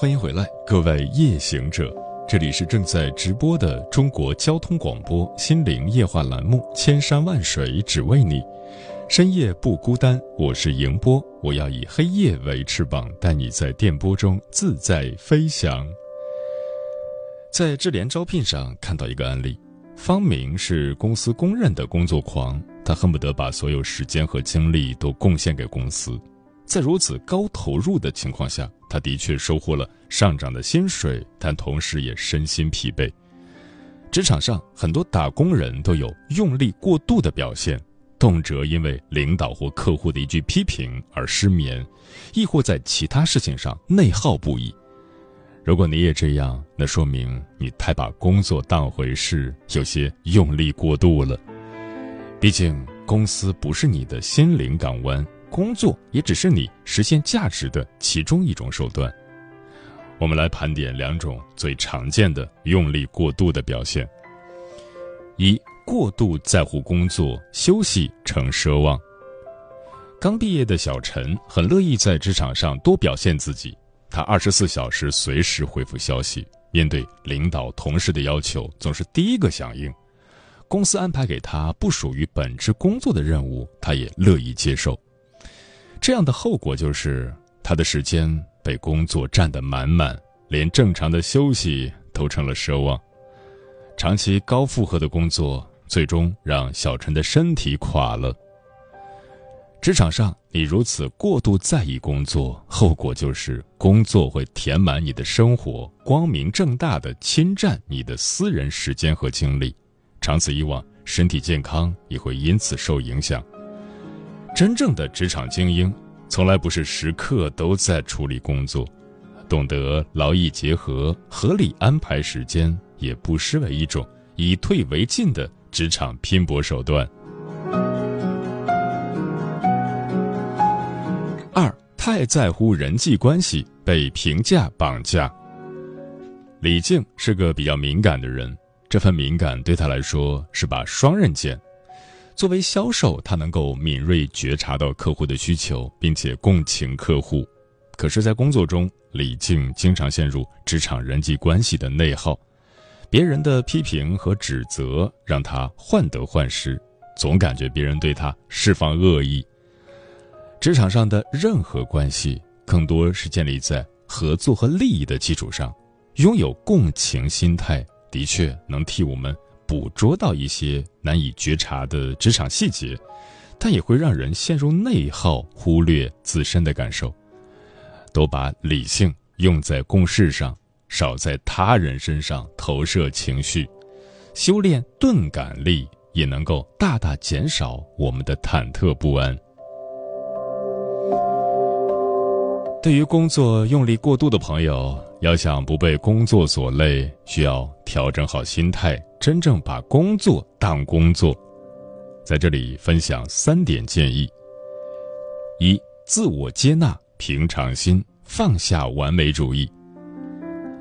欢迎回来，各位夜行者，这里是正在直播的中国交通广播心灵夜话栏目《千山万水只为你》，深夜不孤单，我是迎波，我要以黑夜为翅膀，带你在电波中自在飞翔。在智联招聘上看到一个案例，方明是公司公认的工作狂，他恨不得把所有时间和精力都贡献给公司。在如此高投入的情况下，他的确收获了上涨的薪水，但同时也身心疲惫。职场上很多打工人都有用力过度的表现，动辄因为领导或客户的一句批评而失眠，亦或在其他事情上内耗不已。如果你也这样，那说明你太把工作当回事，有些用力过度了。毕竟，公司不是你的心灵港湾。工作也只是你实现价值的其中一种手段。我们来盘点两种最常见的用力过度的表现：一、过度在乎工作，休息成奢望。刚毕业的小陈很乐意在职场上多表现自己，他二十四小时随时回复消息，面对领导同事的要求总是第一个响应。公司安排给他不属于本职工作的任务，他也乐意接受。这样的后果就是，他的时间被工作占得满满，连正常的休息都成了奢望。长期高负荷的工作，最终让小陈的身体垮了。职场上，你如此过度在意工作，后果就是工作会填满你的生活，光明正大的侵占你的私人时间和精力，长此以往，身体健康也会因此受影响。真正的职场精英，从来不是时刻都在处理工作，懂得劳逸结合、合理安排时间，也不失为一种以退为进的职场拼搏手段。二，太在乎人际关系，被评价绑架。李静是个比较敏感的人，这份敏感对他来说是把双刃剑。作为销售，他能够敏锐觉察到客户的需求，并且共情客户。可是，在工作中，李静经常陷入职场人际关系的内耗，别人的批评和指责让他患得患失，总感觉别人对他释放恶意。职场上的任何关系，更多是建立在合作和利益的基础上，拥有共情心态，的确能替我们。捕捉到一些难以觉察的职场细节，但也会让人陷入内耗，忽略自身的感受。多把理性用在公事上，少在他人身上投射情绪，修炼钝感力，也能够大大减少我们的忐忑不安。对于工作用力过度的朋友，要想不被工作所累，需要调整好心态。真正把工作当工作，在这里分享三点建议：一、自我接纳，平常心，放下完美主义。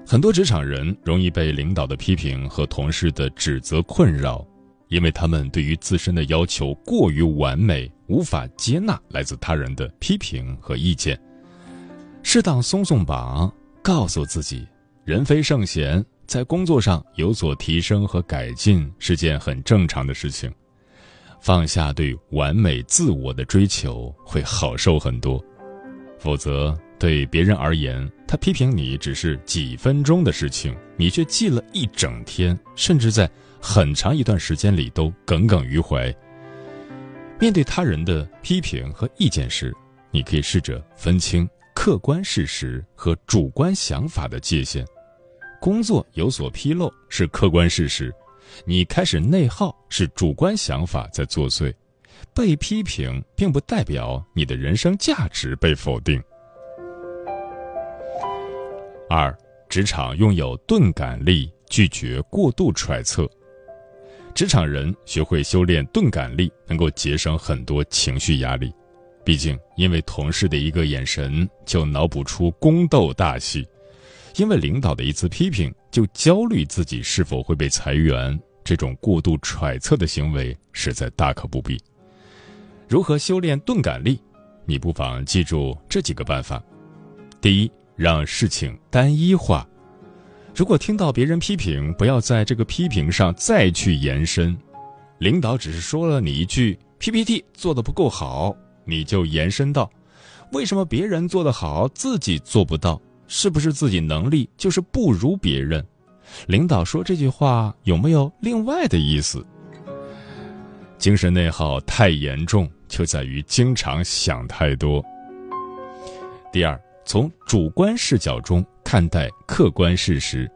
很多职场人容易被领导的批评和同事的指责困扰，因为他们对于自身的要求过于完美，无法接纳来自他人的批评和意见。适当松松绑，告诉自己，人非圣贤。在工作上有所提升和改进是件很正常的事情，放下对完美自我的追求会好受很多。否则，对别人而言，他批评你只是几分钟的事情，你却记了一整天，甚至在很长一段时间里都耿耿于怀。面对他人的批评和意见时，你可以试着分清客观事实和主观想法的界限。工作有所纰漏是客观事实，你开始内耗是主观想法在作祟，被批评并不代表你的人生价值被否定。二，职场拥有钝感力，拒绝过度揣测。职场人学会修炼钝感力，能够节省很多情绪压力。毕竟，因为同事的一个眼神就脑补出宫斗大戏，因为领导的一次批评就焦虑自己是否会被裁员，这种过度揣测的行为实在大可不必。如何修炼钝感力？你不妨记住这几个办法：第一，让事情单一化。如果听到别人批评，不要在这个批评上再去延伸。领导只是说了你一句 PPT 做的不够好，你就延伸到为什么别人做得好，自己做不到？是不是自己能力就是不如别人？领导说这句话有没有另外的意思？精神内耗太严重，就在于经常想太多。第二，从主观视角中。看待客观事实，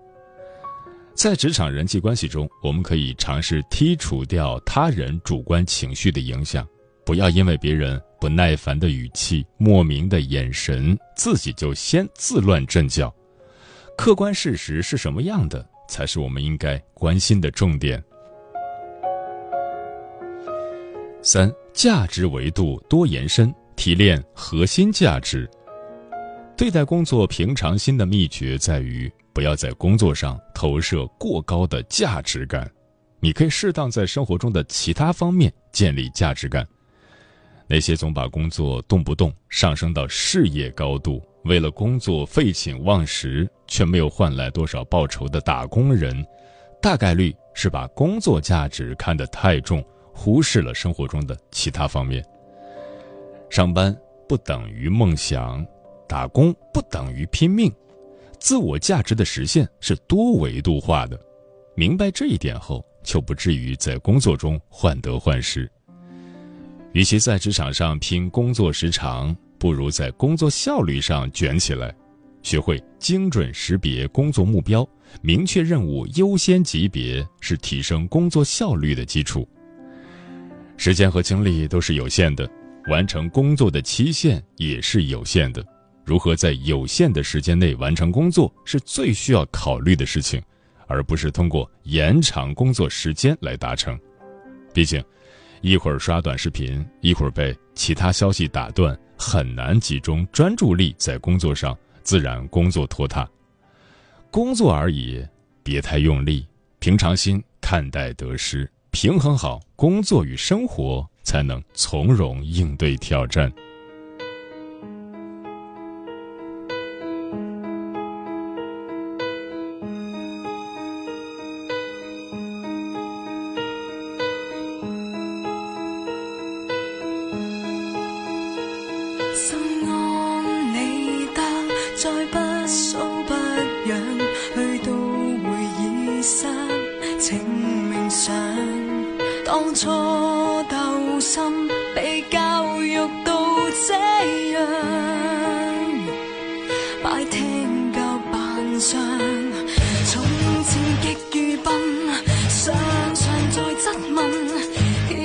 在职场人际关系中，我们可以尝试剔除掉他人主观情绪的影响，不要因为别人不耐烦的语气、莫名的眼神，自己就先自乱阵脚。客观事实是什么样的，才是我们应该关心的重点。三、价值维度多延伸，提炼核心价值。对待工作平常心的秘诀在于，不要在工作上投射过高的价值感。你可以适当在生活中的其他方面建立价值感。那些总把工作动不动上升到事业高度，为了工作废寝忘食却没有换来多少报酬的打工人，大概率是把工作价值看得太重，忽视了生活中的其他方面。上班不等于梦想。打工不等于拼命，自我价值的实现是多维度化的。明白这一点后，就不至于在工作中患得患失。与其在职场上拼工作时长，不如在工作效率上卷起来。学会精准识别工作目标，明确任务优先级别，是提升工作效率的基础。时间和精力都是有限的，完成工作的期限也是有限的。如何在有限的时间内完成工作，是最需要考虑的事情，而不是通过延长工作时间来达成。毕竟，一会儿刷短视频，一会儿被其他消息打断，很难集中专注力在工作上，自然工作拖沓。工作而已，别太用力，平常心看待得失，平衡好工作与生活，才能从容应对挑战。当初斗心被教育到这样，摆听够扮相，从前极愚笨，常常在质问，挑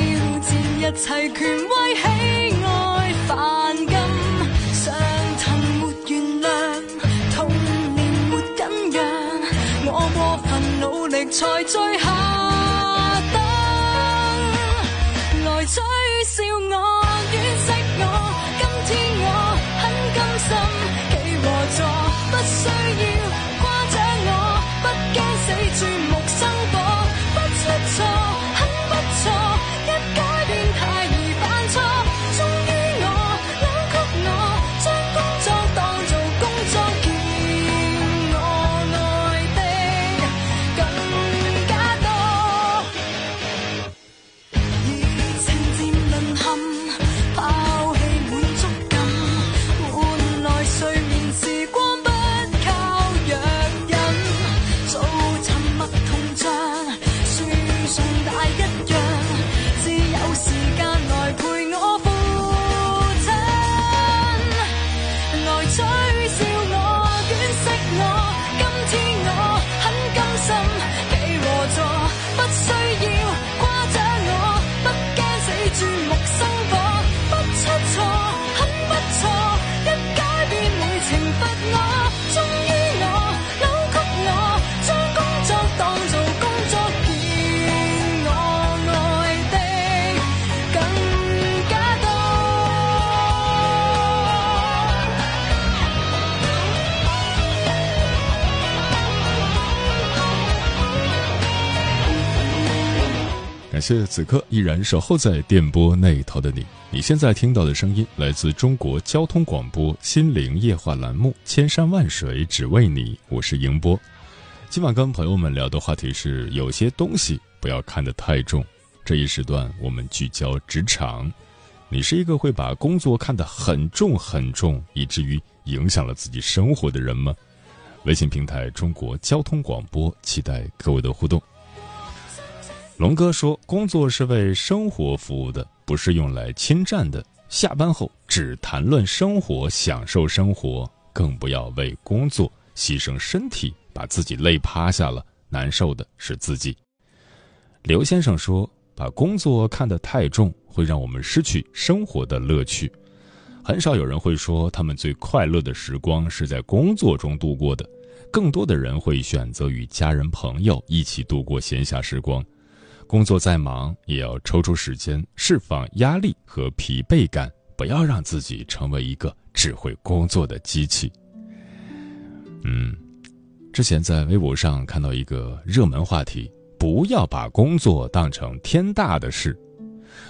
战一切权威喜爱犯才最下。谢此刻依然守候在电波那头的你。你现在听到的声音来自中国交通广播《心灵夜话》栏目《千山万水只为你》，我是迎波。今晚跟朋友们聊的话题是：有些东西不要看得太重。这一时段我们聚焦职场。你是一个会把工作看得很重很重，以至于影响了自己生活的人吗？微信平台中国交通广播，期待各位的互动。龙哥说：“工作是为生活服务的，不是用来侵占的。下班后只谈论生活，享受生活，更不要为工作牺牲身体，把自己累趴下了。难受的是自己。”刘先生说：“把工作看得太重，会让我们失去生活的乐趣。很少有人会说他们最快乐的时光是在工作中度过的，更多的人会选择与家人朋友一起度过闲暇时光。”工作再忙，也要抽出时间释放压力和疲惫感，不要让自己成为一个只会工作的机器。嗯，之前在微博上看到一个热门话题：不要把工作当成天大的事。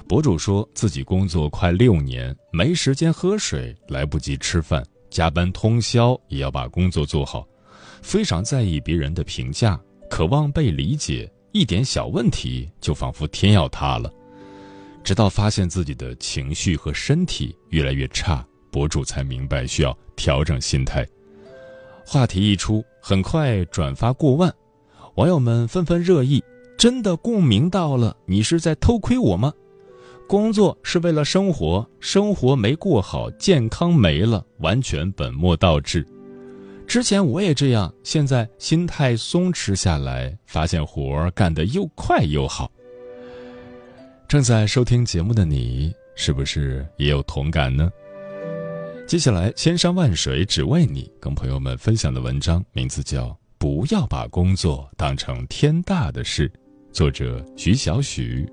博主说自己工作快六年，没时间喝水，来不及吃饭，加班通宵也要把工作做好，非常在意别人的评价，渴望被理解。一点小问题就仿佛天要塌了，直到发现自己的情绪和身体越来越差，博主才明白需要调整心态。话题一出，很快转发过万，网友们纷纷热议：“真的共鸣到了，你是在偷窥我吗？工作是为了生活，生活没过好，健康没了，完全本末倒置。”之前我也这样，现在心态松弛下来，发现活儿干得又快又好。正在收听节目的你，是不是也有同感呢？接下来，千山万水只为你，跟朋友们分享的文章名字叫《不要把工作当成天大的事》，作者徐小许。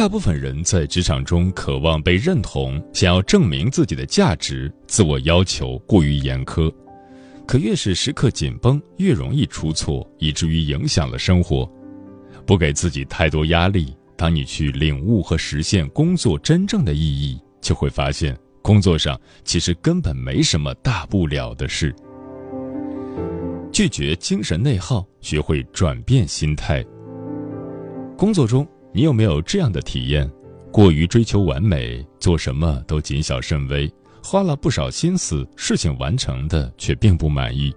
大部分人在职场中渴望被认同，想要证明自己的价值，自我要求过于严苛，可越是时刻紧绷，越容易出错，以至于影响了生活。不给自己太多压力，当你去领悟和实现工作真正的意义，就会发现工作上其实根本没什么大不了的事。拒绝精神内耗，学会转变心态。工作中。你有没有这样的体验？过于追求完美，做什么都谨小慎微，花了不少心思，事情完成的却并不满意。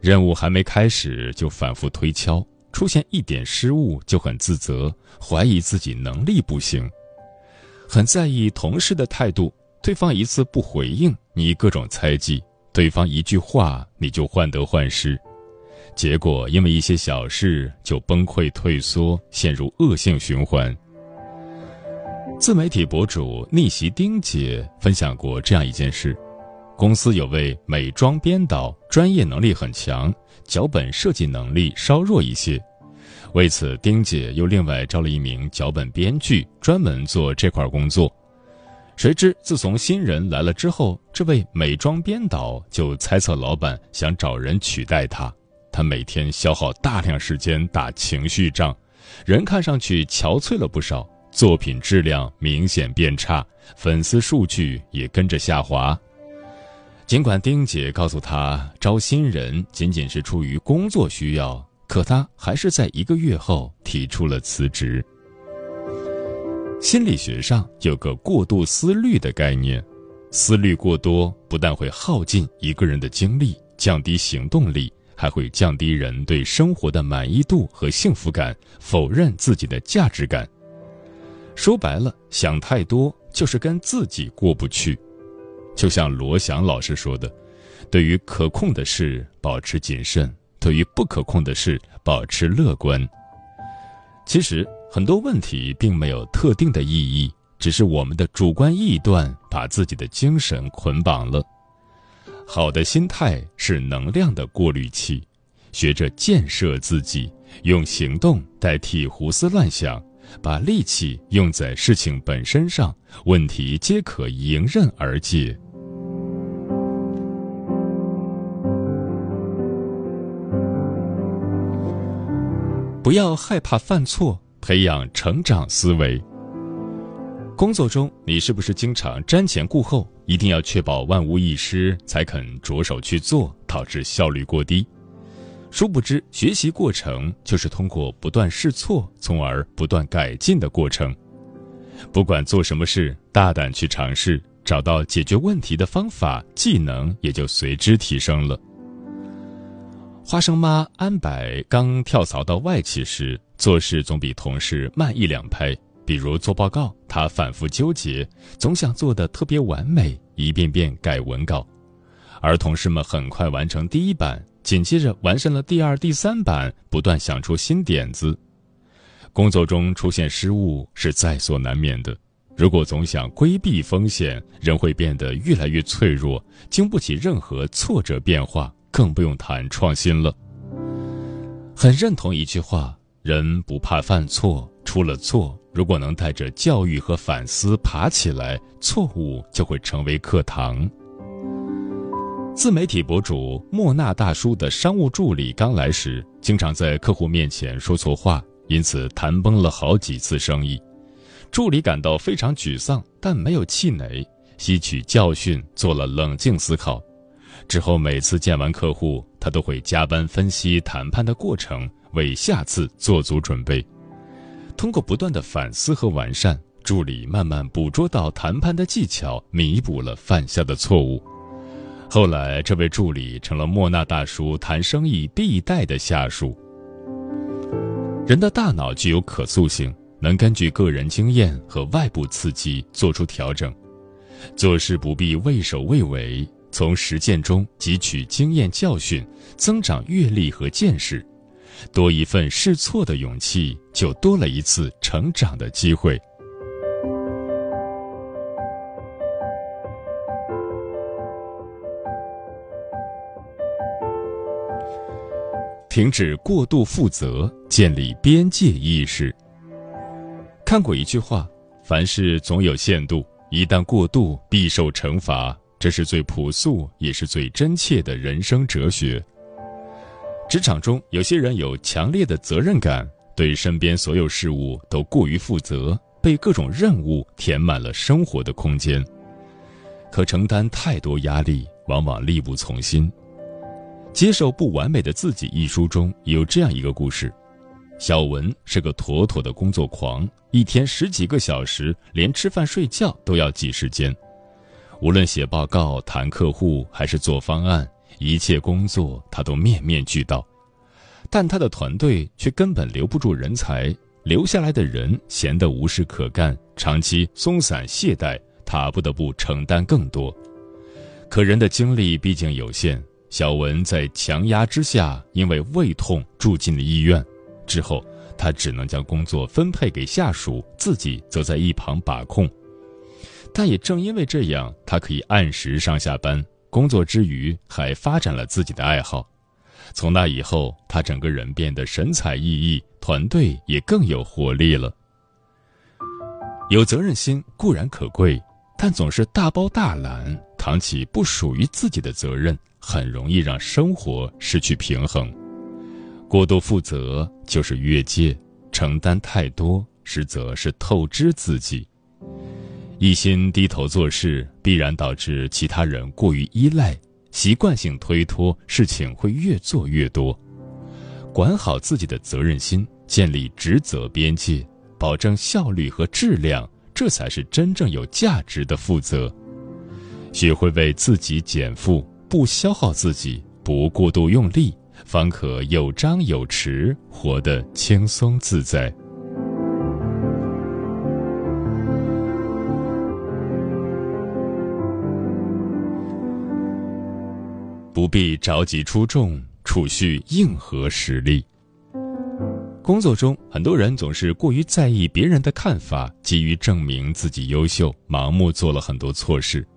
任务还没开始就反复推敲，出现一点失误就很自责，怀疑自己能力不行。很在意同事的态度，对方一次不回应，你各种猜忌；对方一句话，你就患得患失。结果因为一些小事就崩溃退缩，陷入恶性循环。自媒体博主逆袭丁姐分享过这样一件事：公司有位美妆编导，专业能力很强，脚本设计能力稍弱一些。为此，丁姐又另外招了一名脚本编剧，专门做这块工作。谁知自从新人来了之后，这位美妆编导就猜测老板想找人取代他。他每天消耗大量时间打情绪仗，人看上去憔悴了不少，作品质量明显变差，粉丝数据也跟着下滑。尽管丁姐告诉他招新人仅仅是出于工作需要，可他还是在一个月后提出了辞职。心理学上有个过度思虑的概念，思虑过多不但会耗尽一个人的精力，降低行动力。还会降低人对生活的满意度和幸福感，否认自己的价值感。说白了，想太多就是跟自己过不去。就像罗翔老师说的：“对于可控的事保持谨慎，对于不可控的事保持乐观。”其实很多问题并没有特定的意义，只是我们的主观臆断把自己的精神捆绑了。好的心态是能量的过滤器，学着建设自己，用行动代替胡思乱想，把力气用在事情本身上，问题皆可迎刃而解。不要害怕犯错，培养成长思维。工作中，你是不是经常瞻前顾后，一定要确保万无一失才肯着手去做，导致效率过低？殊不知，学习过程就是通过不断试错，从而不断改进的过程。不管做什么事，大胆去尝试，找到解决问题的方法，技能也就随之提升了。花生妈安柏刚跳槽到外企时，做事总比同事慢一两拍。比如做报告，他反复纠结，总想做的特别完美，一遍遍改文稿。而同事们很快完成第一版，紧接着完善了第二、第三版，不断想出新点子。工作中出现失误是在所难免的。如果总想规避风险，人会变得越来越脆弱，经不起任何挫折变化，更不用谈创新了。很认同一句话：人不怕犯错，出了错，如果能带着教育和反思爬起来，错误就会成为课堂。自媒体博主莫纳大叔的商务助理刚来时，经常在客户面前说错话，因此谈崩了好几次生意。助理感到非常沮丧，但没有气馁，吸取教训，做了冷静思考。之后每次见完客户，他都会加班分析谈判的过程，为下次做足准备。通过不断的反思和完善，助理慢慢捕捉到谈判的技巧，弥补了犯下的错误。后来，这位助理成了莫纳大叔谈生意必带的下属。人的大脑具有可塑性，能根据个人经验和外部刺激做出调整。做事不必畏首畏尾，从实践中汲取经验教训，增长阅历和见识。多一份试错的勇气，就多了一次成长的机会。停止过度负责，建立边界意识。看过一句话：“凡事总有限度，一旦过度，必受惩罚。”这是最朴素也是最真切的人生哲学。职场中，有些人有强烈的责任感，对身边所有事物都过于负责，被各种任务填满了生活的空间，可承担太多压力，往往力不从心。《接受不完美的自己》一书中有这样一个故事：小文是个妥妥的工作狂，一天十几个小时，连吃饭睡觉都要挤时间。无论写报告、谈客户还是做方案，一切工作他都面面俱到。但他的团队却根本留不住人才，留下来的人闲得无事可干，长期松散懈怠，他不得不承担更多。可人的精力毕竟有限。小文在强压之下，因为胃痛住进了医院。之后，他只能将工作分配给下属，自己则在一旁把控。但也正因为这样，他可以按时上下班，工作之余还发展了自己的爱好。从那以后，他整个人变得神采奕奕，团队也更有活力了。有责任心固然可贵，但总是大包大揽，扛起不属于自己的责任。很容易让生活失去平衡，过度负责就是越界，承担太多实则是透支自己。一心低头做事，必然导致其他人过于依赖，习惯性推脱，事情会越做越多。管好自己的责任心，建立职责边界，保证效率和质量，这才是真正有价值的负责。学会为自己减负。不消耗自己，不过度用力，方可有张有弛，活得轻松自在。不必着急出众，储蓄硬核实力。工作中，很多人总是过于在意别人的看法，急于证明自己优秀，盲目做了很多错事。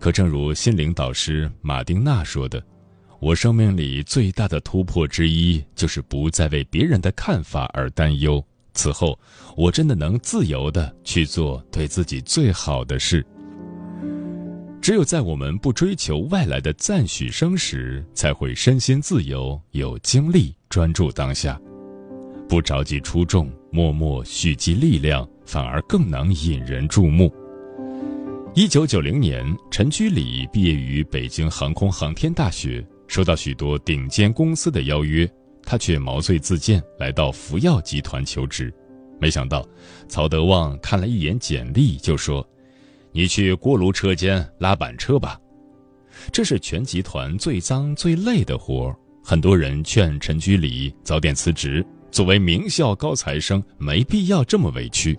可正如心灵导师马丁娜说的：“我生命里最大的突破之一，就是不再为别人的看法而担忧，此后，我真的能自由的去做对自己最好的事。只有在我们不追求外来的赞许声时，才会身心自由，有精力专注当下，不着急出众，默默蓄积力量，反而更能引人注目。一九九零年，陈居里毕业于北京航空航天大学，收到许多顶尖公司的邀约。他却毛遂自荐来到福耀集团求职，没想到曹德旺看了一眼简历，就说：“你去锅炉车间拉板车吧。”这是全集团最脏最累的活儿。很多人劝陈居里早点辞职，作为名校高材生，没必要这么委屈。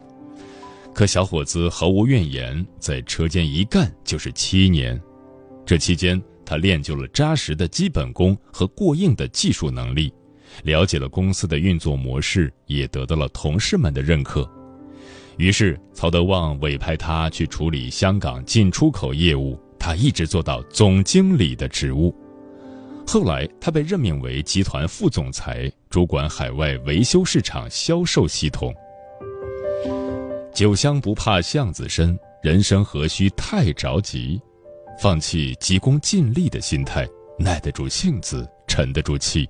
可小伙子毫无怨言，在车间一干就是七年。这期间，他练就了扎实的基本功和过硬的技术能力。了解了公司的运作模式，也得到了同事们的认可。于是，曹德旺委派他去处理香港进出口业务，他一直做到总经理的职务。后来，他被任命为集团副总裁，主管海外维修市场销售系统。酒香不怕巷子深，人生何须太着急？放弃急功近利的心态，耐得住性子，沉得住气。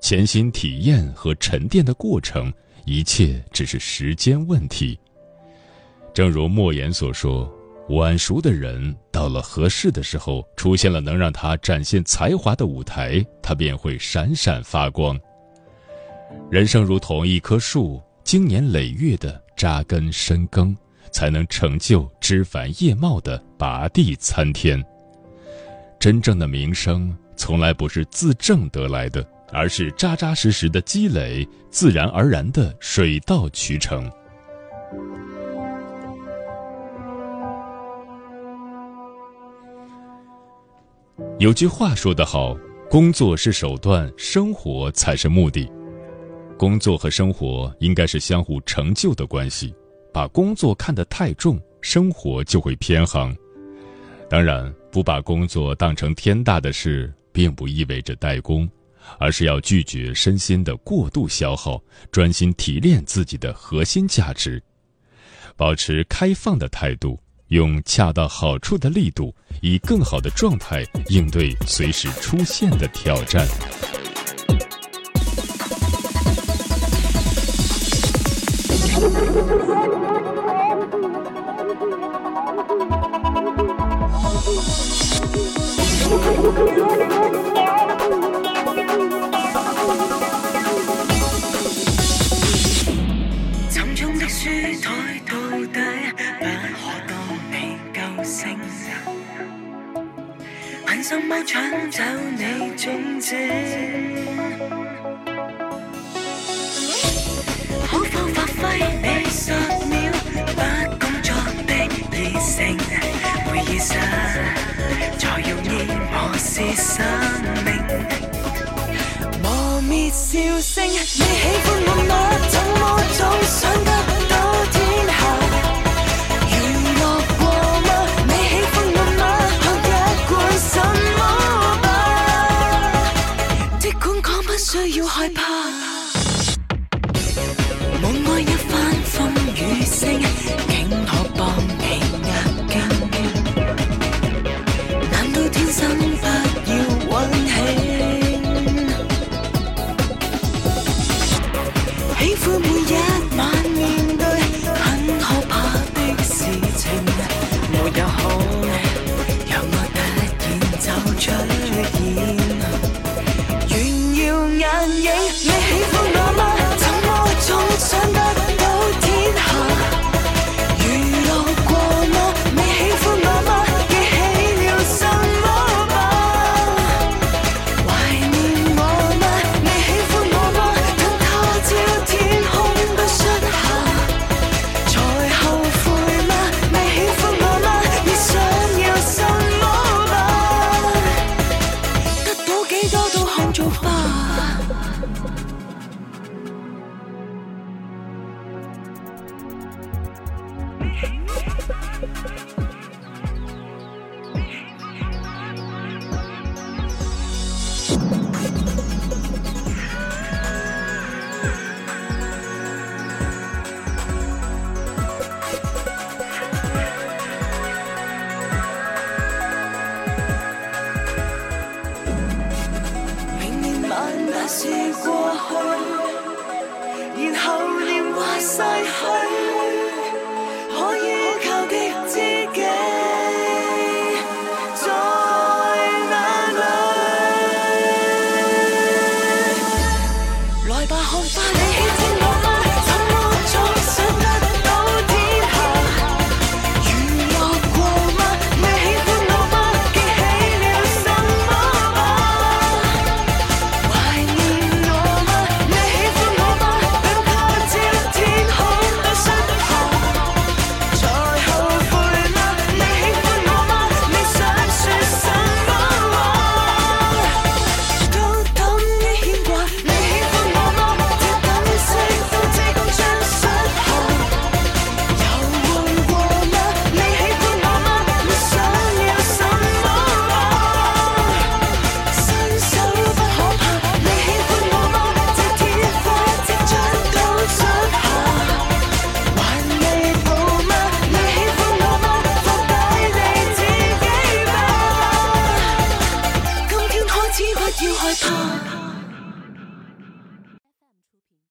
潜心体验和沉淀的过程，一切只是时间问题。正如莫言所说：“晚熟的人到了合适的时候，出现了能让他展现才华的舞台，他便会闪闪发光。”人生如同一棵树，经年累月的扎根深耕，才能成就枝繁叶茂的拔地参天。真正的名声，从来不是自证得来的。而是扎扎实实的积累，自然而然的水到渠成。有句话说得好：“工作是手段，生活才是目的。”工作和生活应该是相互成就的关系。把工作看得太重，生活就会偏航。当然，不把工作当成天大的事，并不意味着怠工。而是要拒绝身心的过度消耗，专心提炼自己的核心价值，保持开放的态度，用恰到好处的力度，以更好的状态应对随时出现的挑战。抢走你踪迹，可否发挥你十秒不工作的热诚？会意识才容易磨蚀生命，磨灭笑声。你喜欢我吗？怎么总想得喜